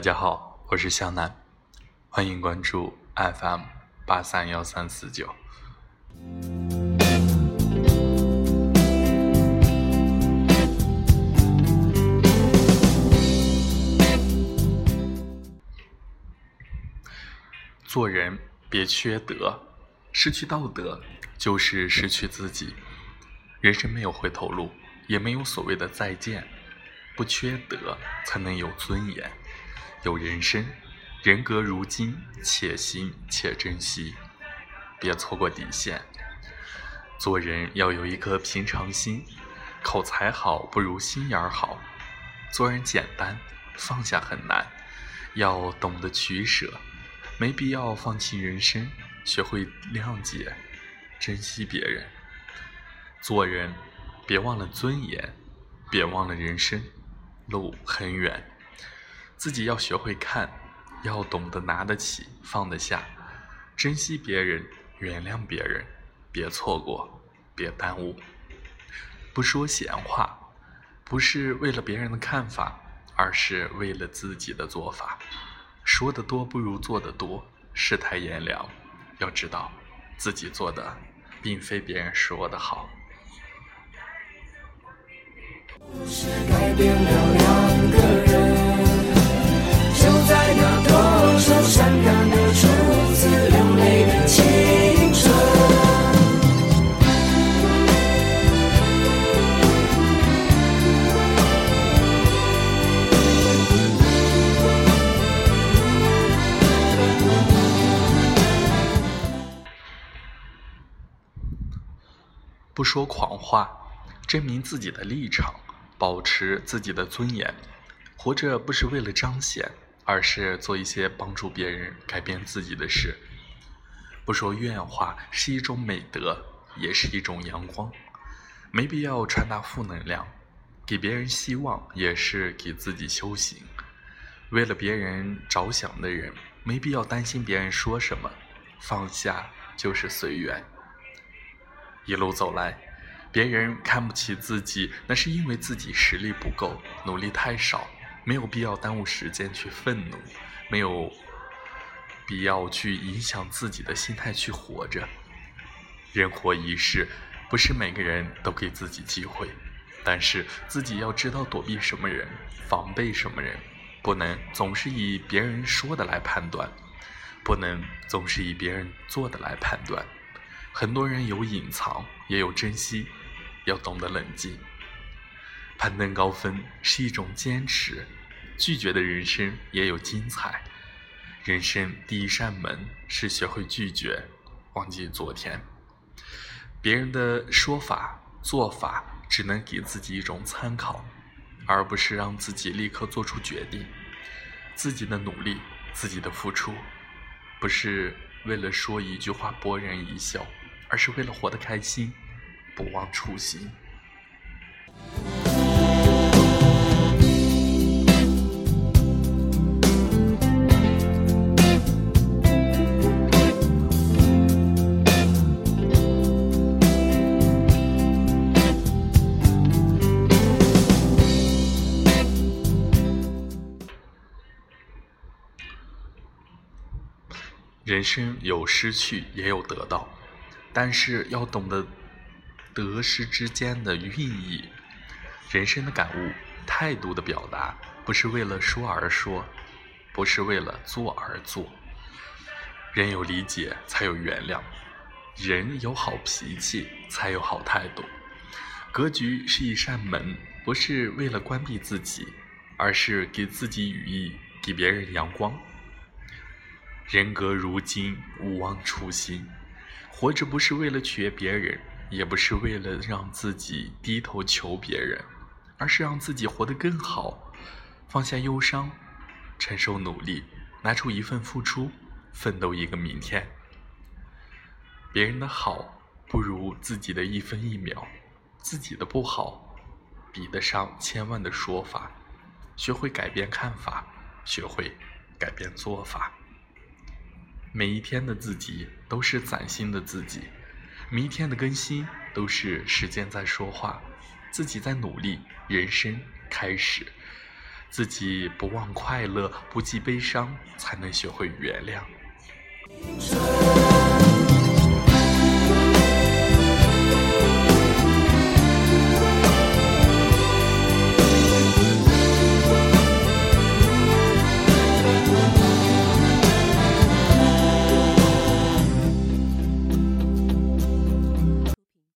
大家好，我是向南，欢迎关注 FM 八三幺三四九。做人别缺德，失去道德就是失去自己。人生没有回头路，也没有所谓的再见。不缺德，才能有尊严，有人生。人格如金，且行且珍惜，别错过底线。做人要有一颗平常心，口才好不如心眼儿好。做人简单，放下很难，要懂得取舍，没必要放弃人生，学会谅解，珍惜别人。做人别忘了尊严，别忘了人生。路很远，自己要学会看，要懂得拿得起放得下，珍惜别人，原谅别人，别错过，别耽误。不说闲话，不是为了别人的看法，而是为了自己的做法。说的多不如做的多，世态炎凉，要知道自己做的并非别人说的好。故事改变了不说狂话，证明自己的立场。保持自己的尊严，活着不是为了彰显，而是做一些帮助别人改变自己的事。不说怨话是一种美德，也是一种阳光。没必要传达负能量，给别人希望也是给自己修行。为了别人着想的人，没必要担心别人说什么，放下就是随缘。一路走来。别人看不起自己，那是因为自己实力不够，努力太少，没有必要耽误时间去愤怒，没有必要去影响自己的心态去活着。人活一世，不是每个人都给自己机会，但是自己要知道躲避什么人，防备什么人，不能总是以别人说的来判断，不能总是以别人做的来判断。很多人有隐藏，也有珍惜。要懂得冷静，攀登高峰是一种坚持，拒绝的人生也有精彩。人生第一扇门是学会拒绝，忘记昨天。别人的说法、做法只能给自己一种参考，而不是让自己立刻做出决定。自己的努力、自己的付出，不是为了说一句话博人一笑，而是为了活得开心。不忘初心。人生有失去，也有得到，但是要懂得。得失之间的寓意，人生的感悟，态度的表达，不是为了说而说，不是为了做而做。人有理解，才有原谅；人有好脾气，才有好态度。格局是一扇门，不是为了关闭自己，而是给自己羽翼，给别人阳光。人格如金，勿忘初心。活着不是为了取悦别人。也不是为了让自己低头求别人，而是让自己活得更好，放下忧伤，承受努力，拿出一份付出，奋斗一个明天。别人的好不如自己的一分一秒，自己的不好比得上千万的说法。学会改变看法，学会改变做法。每一天的自己都是崭新的自己。每一天的更新都是时间在说话，自己在努力，人生开始。自己不忘快乐，不计悲伤，才能学会原谅。